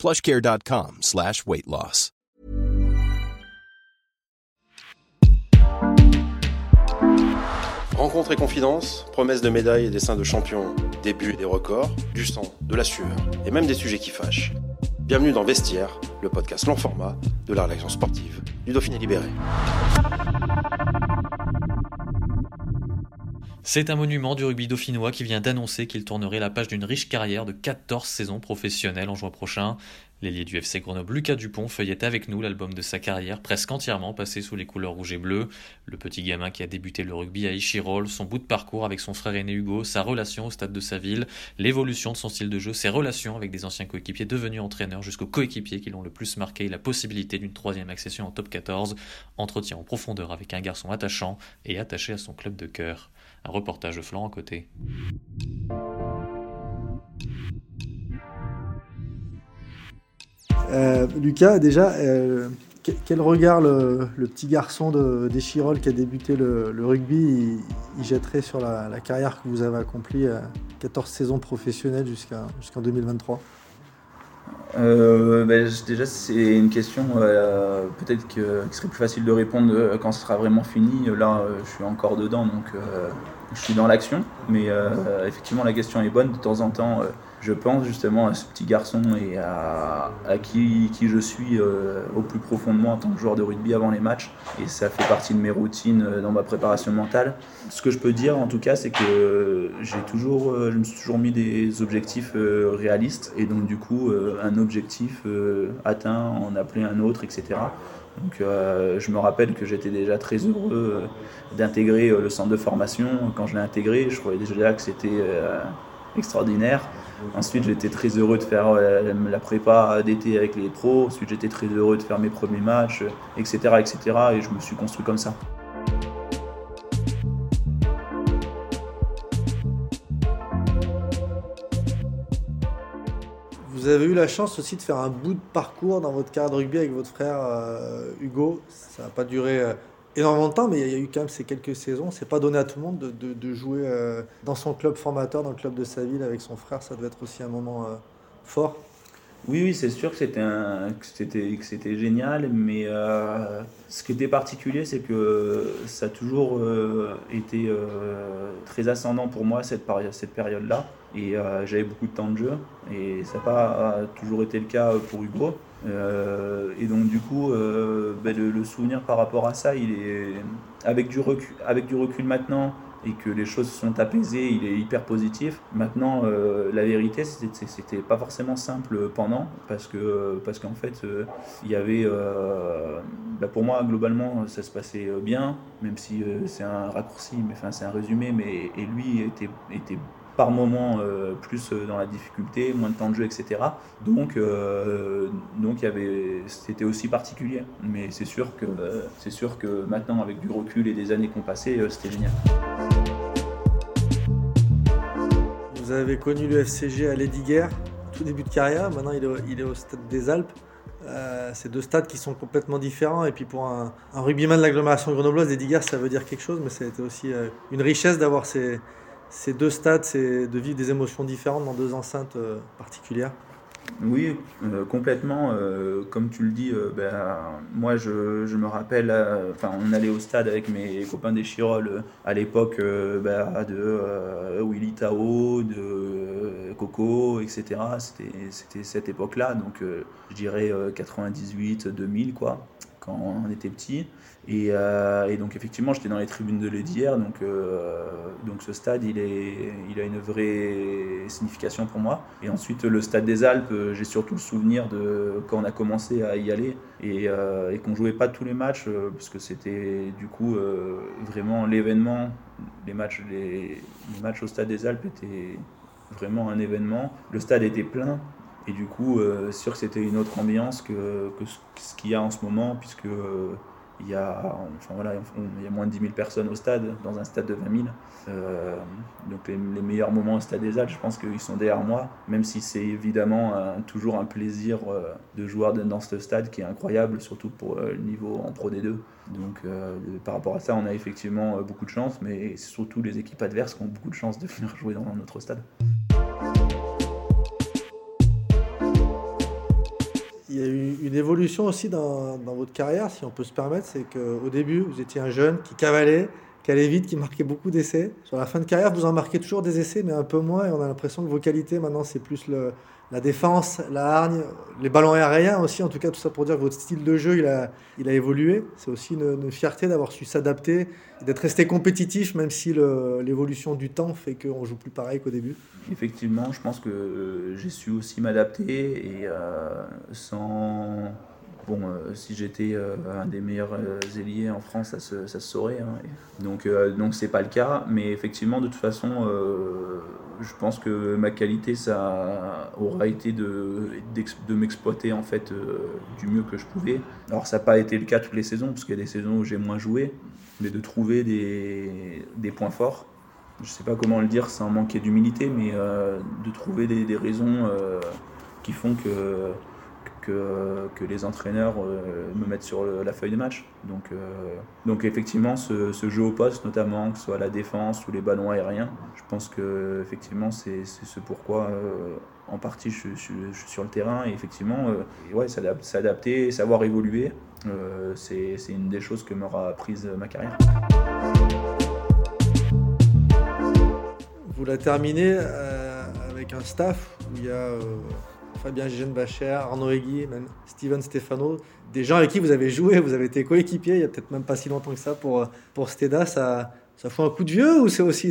plushcare.com slash weight loss. Rencontre et confidence, promesses de médailles et dessins de champions, débuts et des records, du sang, de la sueur et même des sujets qui fâchent. Bienvenue dans Vestiaire, le podcast long format de la rédaction sportive du Dauphiné Libéré. C'est un monument du rugby dauphinois qui vient d'annoncer qu'il tournerait la page d'une riche carrière de 14 saisons professionnelles en juin prochain. L'ailier du FC Grenoble, Lucas Dupont, feuillait avec nous l'album de sa carrière, presque entièrement passé sous les couleurs rouge et bleu. Le petit gamin qui a débuté le rugby à Ichirol, son bout de parcours avec son frère aîné Hugo, sa relation au stade de sa ville, l'évolution de son style de jeu, ses relations avec des anciens coéquipiers devenus entraîneurs jusqu'aux coéquipiers qui l'ont le plus marqué, la possibilité d'une troisième accession en top 14, entretien en profondeur avec un garçon attachant et attaché à son club de cœur. Un reportage de Florent Côté. Euh, Lucas, déjà, euh, quel regard le, petit garçon d'Echirol qui a débuté le, rugby, jetterait sur la, carrière que vous avez accomplie, 14 euh, saisons professionnelles jusqu'en 2023 ben, déjà, c'est une question peut-être qui serait plus facile de répondre quand ce sera vraiment fini. Là, je suis encore dedans, donc je suis dans l'action. Mais effectivement, la question est bonne. De temps en temps, je pense justement à ce petit garçon et à, qui, je suis euh, au plus profond de moi en tant que joueur de rugby avant les matchs. Et ça fait partie de mes routines euh, dans ma préparation mentale. Ce que je peux dire en tout cas, c'est que j'ai toujours, euh, je me suis toujours mis des objectifs réalistes et donc du coup un objectif atteint en appeler un autre, etc. Donc je me rappelle que j'étais déjà très heureux d'intégrer le centre de formation. Quand je l'ai intégré, je croyais déjà que c'était extraordinaire. Ensuite, j'étais très heureux de faire euh, la prépa d'été avec les pros. Ensuite, j'étais très heureux de faire mes premiers matchs, etc., etc. Et je me suis construit comme ça. Vous avez eu la chance aussi de faire un bout de parcours dans votre carrière de rugby avec votre frère euh, Hugo. Ça n'a pas duré euh, énormément de temps, mais il y a eu quand même ces quelques saisons. C'est pas donné à tout le monde de, jouer euh, dans son club formateur, dans le club de sa ville avec son frère. Ça devait être aussi un moment euh, fort. Oui, oui, c'est sûr que c'était génial, mais euh, ce qui était particulier, c'est que ça a toujours été très ascendant pour moi cette, cette période-là, et j'avais beaucoup de temps de jeu, et ça n'a pas toujours été le cas pour Hugo. Et donc du coup, euh, ben, le, souvenir par rapport à ça, il est avec du recul, avec du recul maintenant et que les choses sont apaisées, il est hyper positif. Maintenant, euh, la vérité, c'était pas forcément simple pendant parce parce qu'en fait, il y avait, ben, pour moi globalement, ça se passait bien, même si c'est un raccourci, mais enfin c'est un résumé, mais et lui était était par moment euh, plus euh, dans la difficulté, moins de temps de jeu, etc. Donc, euh, donc c'était aussi particulier. Mais c'est sûr que c'est sûr que maintenant, avec du recul et des années qu'on passé, c'était génial. Vous avez connu le FCG à Guerre, tout début de carrière. Maintenant, il est, au stade des Alpes. c'est deux stades qui sont complètement différents. Et puis pour un, rugbyman de l'agglomération grenobloise, Guerre, ça veut dire quelque chose, mais été aussi une richesse d'avoir ces, ces deux stades, c'est de vivre des émotions différentes dans deux enceintes euh, particulières Oui, euh, complètement. Euh, comme tu le dis, ben, moi je, me rappelle, on allait au stade avec mes copains des Chiroles à l'époque ben, de Willy Tao, de Coco, etc. C'était cette époque-là, donc je dirais 98-2000 quoi, quand on était petit. Euh, et, donc effectivement, j'étais dans les tribunes de l'Edière, donc, euh, donc ce stade, il, est, il a une vraie signification pour moi. Et ensuite, le stade des Alpes, euh, j'ai surtout le souvenir de quand on a commencé à y aller et, et qu'on jouait pas tous les matchs, parce que c'était du coup vraiment l'événement. Les matchs, les matchs au stade des Alpes étaient vraiment un événement. Le stade était plein, Et du coup, c'est sûr que c'était une autre ambiance que, que ce qu'il y a en ce moment, puisque il y, a, enfin, voilà, il y a moins de 10 000 personnes au stade, dans un stade de 20 000. Euh, donc les, meilleurs moments au stade des Alpes, je pense qu'ils sont derrière moi, même si c'est évidemment toujours un plaisir euh, de jouer dans ce stade qui est incroyable, surtout pour euh, le niveau en Pro D2. Donc par rapport à ça, on a effectivement beaucoup de chance, mais c'est surtout les équipes adverses qui ont beaucoup de chance de venir jouer dans notre stade. Il y a eu une évolution aussi dans, votre carrière, si on peut se permettre, c'est qu'au début, vous étiez un jeune qui cavalait, qui allait vite, qui marquait beaucoup d'essais. Sur la fin de carrière, vous en marquez toujours des essais, mais un peu moins, et on a l'impression que vos qualités, maintenant, c'est plus le, la défense, la hargne, les ballons aériens aussi, en tout cas, tout ça pour dire que votre style de jeu, il a, il a évolué. C'est aussi une, fierté d'avoir su s'adapter, d'être resté compétitif, même si l'évolution du temps fait qu'on joue plus pareil qu'au début. Effectivement, je pense que euh, j'ai su aussi m'adapter et euh, sans Bon, euh, si j'étais euh, un des meilleurs euh, ailiers en France, ça se, saurait. Hein. Donc, donc c'est pas le cas. Mais effectivement, de toute façon, je pense que ma qualité, ça aura été de, m'exploiter en fait du mieux que je pouvais. Alors, ça n'a pas été le cas toutes les saisons, parce qu'il y a des saisons où j'ai moins joué, mais de trouver des, points forts. Je sais pas comment le dire sans manquer d'humilité, mais de trouver des raisons qui font que que, les entraîneurs euh, me mettent sur la feuille de match. Donc, euh, donc effectivement, ce, jeu au poste, notamment, que ce soit la défense ou les ballons aériens, je pense que effectivement c'est ce pourquoi euh, en partie je, suis sur le terrain. Et effectivement, ouais, s'adapter, savoir évoluer, c'est une des choses que m'aura apprise ma carrière. Vous la terminez avec un staff où il y a Fabien Gigenbacher, Arnaud Egui, même Steven Stefano, des gens avec qui vous avez joué, vous avez été coéquipier il y a peut-être même pas si longtemps que ça pour, pour Steda, ça, ça fait un coup de vieux ou c'est aussi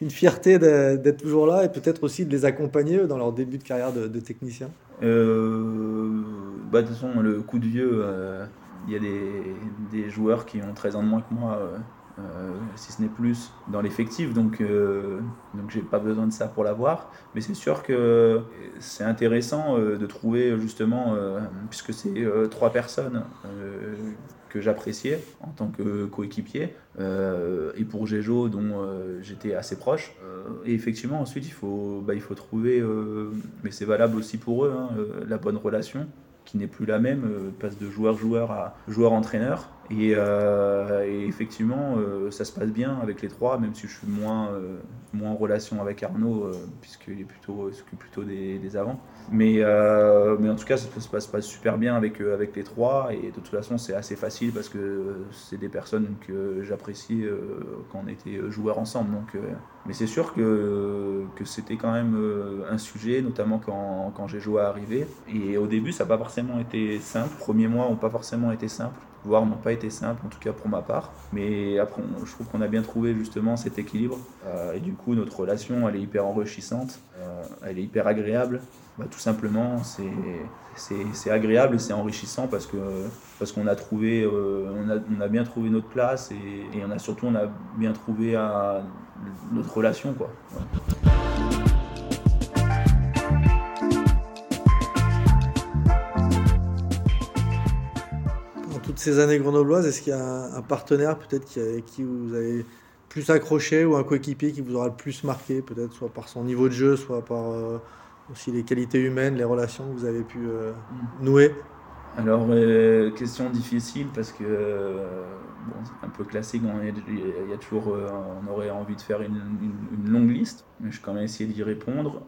une, fierté d'être toujours là et peut-être aussi de les accompagner dans leur début de carrière de, technicien? Euh, bah, De toute façon, le coup de vieux, euh, il y a des, joueurs qui ont 13 ans de moins que moi. Euh, euh, si ce n'est plus dans l'effectif, donc, euh, donc j'ai pas besoin de ça pour l'avoir. Mais c'est sûr que c'est intéressant euh, de trouver justement, puisque c'est trois personnes que j'appréciais en tant que coéquipier, et pour Géjo dont j'étais assez proche. et effectivement, ensuite, il faut, bah, il faut trouver, mais c'est valable aussi pour eux, hein, la bonne relation qui n'est plus la même, passe de joueur-joueur à joueur-entraîneur. Euh, et, effectivement, euh, ça se passe bien avec les trois, même si je suis moins, euh, moins en relation avec Arnaud, puisqu'il est plutôt, s'occupe plutôt des, des avants. Mais, mais en tout cas, ça se passe, pas super bien avec, avec les trois. Et de toute façon, c'est assez facile parce que c'est des personnes que j'apprécie quand on était joueurs ensemble. Donc, mais c'est sûr que, que c'était quand même un sujet, notamment quand, quand j'ai joué à arriver. Et au début, ça n'a pas forcément été simple. Les premiers mois n'ont pas forcément été simples voire n'ont pas été simples, en tout cas pour ma part. Mais après, je trouve qu'on a bien trouvé justement cet équilibre. Euh, et du coup, notre relation, elle est hyper enrichissante, euh, elle est hyper agréable. Bah, tout simplement, c'est agréable c'est enrichissant parce que parce qu'on a euh, on, a, on, a, bien trouvé notre place et, et, on a surtout on a bien trouvé notre relation quoi. Ces années grenobloises, est-ce qu'il y a un, partenaire peut-être qui, avec qui vous avez plus accroché ou un coéquipier qui vous aura le plus marqué, peut-être soit par son niveau de jeu, soit par euh, aussi les qualités humaines, les relations que vous avez pu euh, mm. nouer? Alors, euh, question difficile parce que bon, c'est un peu classique, il y, a toujours, on aurait envie de faire une, longue liste, mais je vais quand même essayer d'y répondre.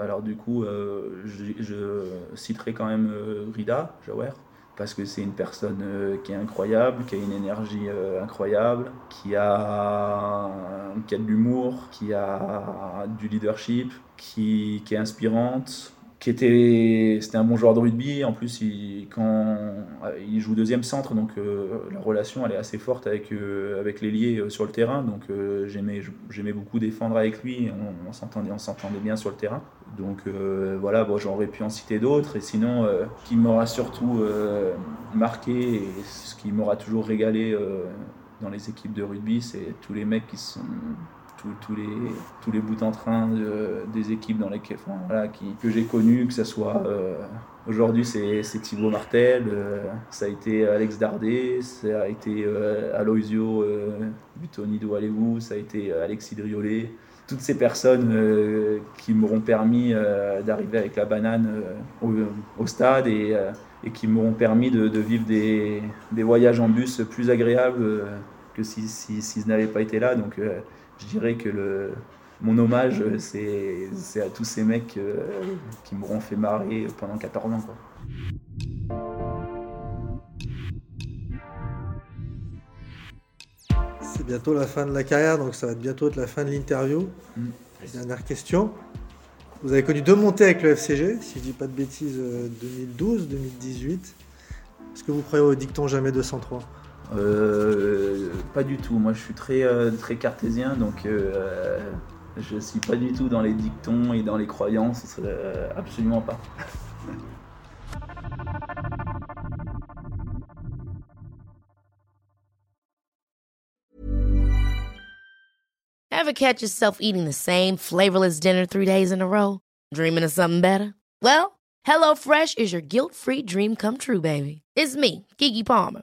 alors du coup, je, je, citerai quand même Rida Jawer parce que c'est une personne euh, qui est incroyable, qui a une énergie euh, incroyable, qui a, qui a de l'humour, qui a du leadership, qui, qui est inspirante, qui était c'était un bon joueur de rugby. En plus il, quand il joue deuxième centre donc euh, la relation elle est assez forte avec avec l'ailier sur le terrain. Donc j'aimais j'aimais beaucoup défendre avec lui. On, s'entendait bien sur le terrain. Donc euh, voilà, bon, j'aurais pu en citer d'autres. Et sinon, euh, ce qui m'aura surtout euh, marqué et ce qui m'aura toujours régalé dans les équipes de rugby, c'est tous les mecs qui sont tous les, tous les bouts en train des équipes dans lesquelles, voilà, que j'ai connues, que ce soit aujourd'hui c'est Thibaut Martel, ça a été Alex Dardet, ça a été Aloisio Butoni Doualevou, ça a été Alexis Driolet toutes ces personnes euh, qui m'auront permis euh, d'arriver avec la banane euh, au, stade et, qui m'auront permis de, vivre des, voyages en bus plus agréables que si, si, si je n'avais pas été là. Donc je dirais que le, mon hommage, c'est à tous ces mecs qui m'auront fait marrer pendant 14 ans. C'est bientôt la fin de la carrière, donc ça va bientôt être la fin de l'interview. Mm. Dernière question. Vous avez connu deux montées avec le FCG, si je dis pas de bêtises, 2012, 2018. Est-ce que vous croyez au dicton jamais 203 euh, Pas du tout. Moi, je suis très, euh, très cartésien, donc euh, je suis pas du tout dans les dictons et dans les croyances. absolument pas. Ever catch yourself eating the same flavorless dinner three days in a row? Dreaming of something better? Well, HelloFresh is your guilt-free dream come true, baby. It's me, Kiki Palmer.